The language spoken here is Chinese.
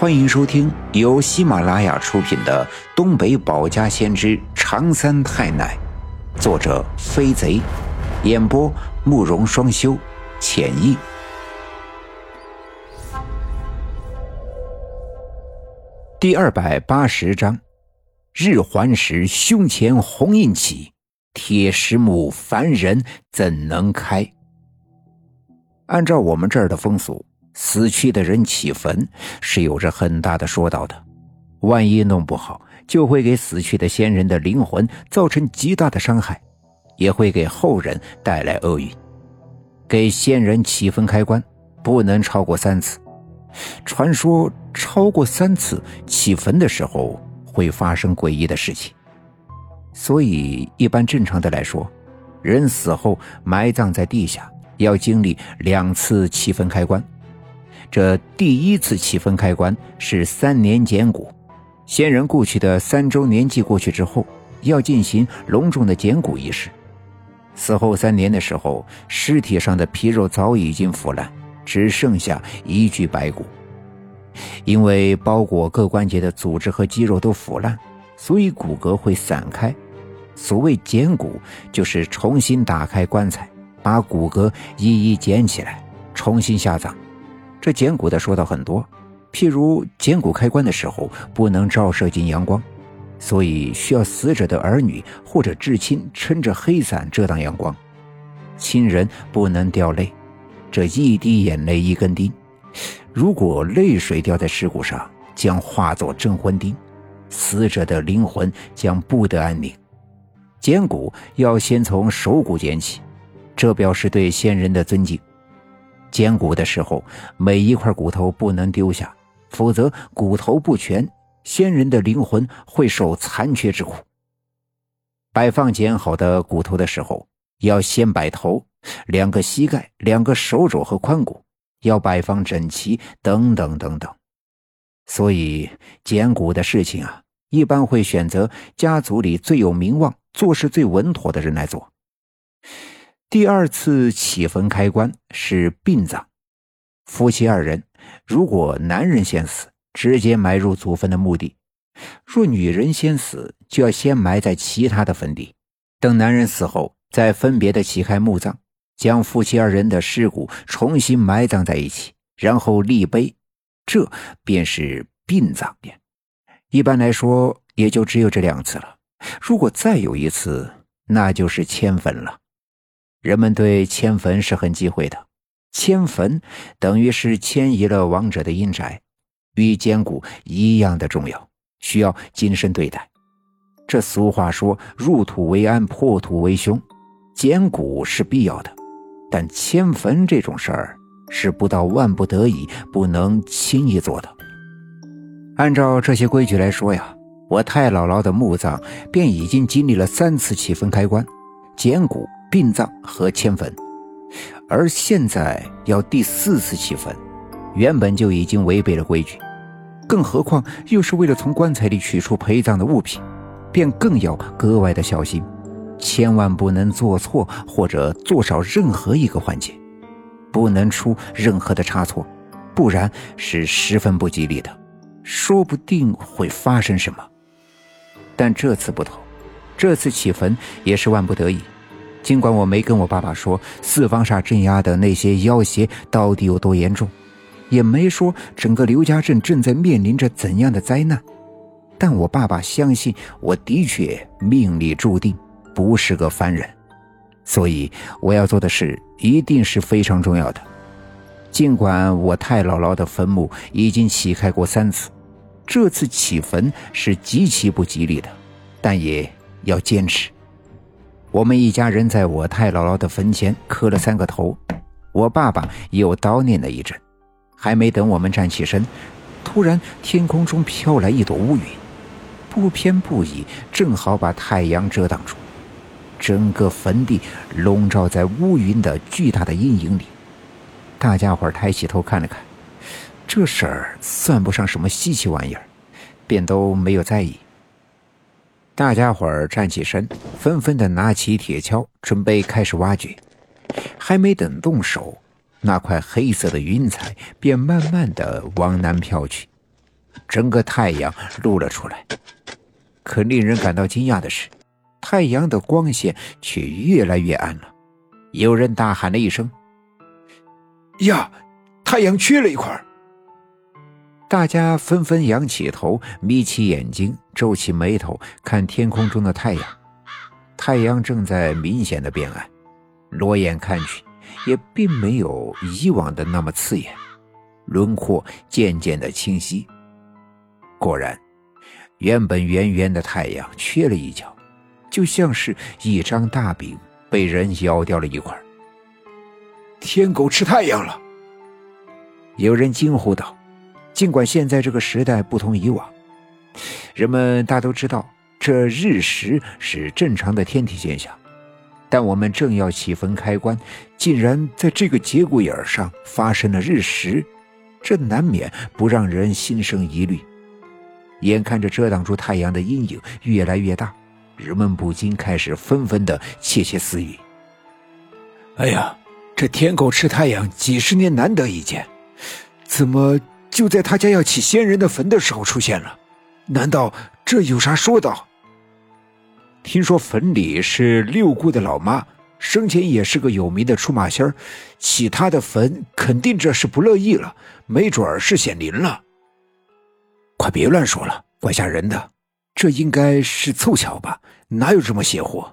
欢迎收听由喜马拉雅出品的《东北保家先知长三太奶》，作者飞贼，演播慕容双修，浅意。第二百八十章：日环食，胸前红印起，铁石木，凡人怎能开？按照我们这儿的风俗。死去的人起坟是有着很大的说道的，万一弄不好，就会给死去的先人的灵魂造成极大的伤害，也会给后人带来厄运。给先人起坟开棺不能超过三次，传说超过三次起坟的时候会发生诡异的事情，所以一般正常的来说，人死后埋葬在地下要经历两次起坟开棺。这第一次起坟开棺是三年捡骨，先人故去的三周年祭过去之后，要进行隆重的捡骨仪式。死后三年的时候，尸体上的皮肉早已经腐烂，只剩下一具白骨。因为包裹各关节的组织和肌肉都腐烂，所以骨骼会散开。所谓捡骨，就是重新打开棺材，把骨骼一一捡起来，重新下葬。这捡骨的说道很多，譬如捡骨开棺的时候不能照射进阳光，所以需要死者的儿女或者至亲撑着黑伞遮挡阳光。亲人不能掉泪，这一滴眼泪一根钉，如果泪水掉在尸骨上，将化作镇魂钉，死者的灵魂将不得安宁。捡骨要先从手骨捡起，这表示对先人的尊敬。捡骨的时候，每一块骨头不能丢下，否则骨头不全，先人的灵魂会受残缺之苦。摆放捡好的骨头的时候，要先摆头，两个膝盖、两个手肘和髋骨要摆放整齐，等等等等。所以捡骨的事情啊，一般会选择家族里最有名望、做事最稳妥的人来做。第二次起坟开棺是殡葬，夫妻二人如果男人先死，直接埋入祖坟的墓地；若女人先死，就要先埋在其他的坟地，等男人死后再分别的起开墓葬，将夫妻二人的尸骨重新埋葬在一起，然后立碑，这便是殡葬。一般来说，也就只有这两次了。如果再有一次，那就是迁坟了。人们对迁坟是很忌讳的，迁坟等于是迁移了亡者的阴宅，与捡骨一样的重要，需要谨慎对待。这俗话说“入土为安，破土为凶”，捡骨是必要的，但迁坟这种事儿是不到万不得已不能轻易做的。按照这些规矩来说呀，我太姥姥的墓葬便已经经历了三次起坟开棺、捡骨。殡葬和迁坟，而现在要第四次起坟，原本就已经违背了规矩，更何况又是为了从棺材里取出陪葬的物品，便更要格外的小心，千万不能做错或者做少任何一个环节，不能出任何的差错，不然是十分不吉利的，说不定会发生什么。但这次不同，这次起坟也是万不得已。尽管我没跟我爸爸说四方煞镇压的那些妖邪到底有多严重，也没说整个刘家镇正在面临着怎样的灾难，但我爸爸相信我的确命里注定不是个凡人，所以我要做的事一定是非常重要的。尽管我太姥姥的坟墓已经起开过三次，这次起坟是极其不吉利的，但也要坚持。我们一家人在我太姥姥的坟前磕了三个头，我爸爸又叨念了一阵，还没等我们站起身，突然天空中飘来一朵乌云，不偏不倚，正好把太阳遮挡住，整个坟地笼罩在乌云的巨大的阴影里。大家伙抬起头看了看，这事儿算不上什么稀奇玩意儿，便都没有在意。大家伙儿站起身，纷纷的拿起铁锹，准备开始挖掘。还没等动手，那块黑色的云彩便慢慢的往南飘去，整个太阳露了出来。可令人感到惊讶的是，太阳的光线却越来越暗了。有人大喊了一声：“呀，太阳缺了一块！”大家纷纷仰起头，眯起眼睛，皱起眉头，看天空中的太阳。太阳正在明显的变暗，裸眼看去，也并没有以往的那么刺眼，轮廓渐渐的清晰。果然，原本圆圆的太阳缺了一角，就像是一张大饼被人咬掉了一块。天狗吃太阳了！有人惊呼道。尽管现在这个时代不同以往，人们大都知道这日食是正常的天体现象，但我们正要启封开关，竟然在这个节骨眼上发生了日食，这难免不让人心生疑虑。眼看着遮挡住太阳的阴影越来越大，人们不禁开始纷纷的窃窃私语：“哎呀，这天狗吃太阳几十年难得一见，怎么？”就在他家要起先人的坟的时候出现了，难道这有啥说道？听说坟里是六姑的老妈，生前也是个有名的出马仙儿，起他的坟肯定这是不乐意了，没准儿是显灵了。快别乱说了，怪吓人的。这应该是凑巧吧？哪有这么邪乎？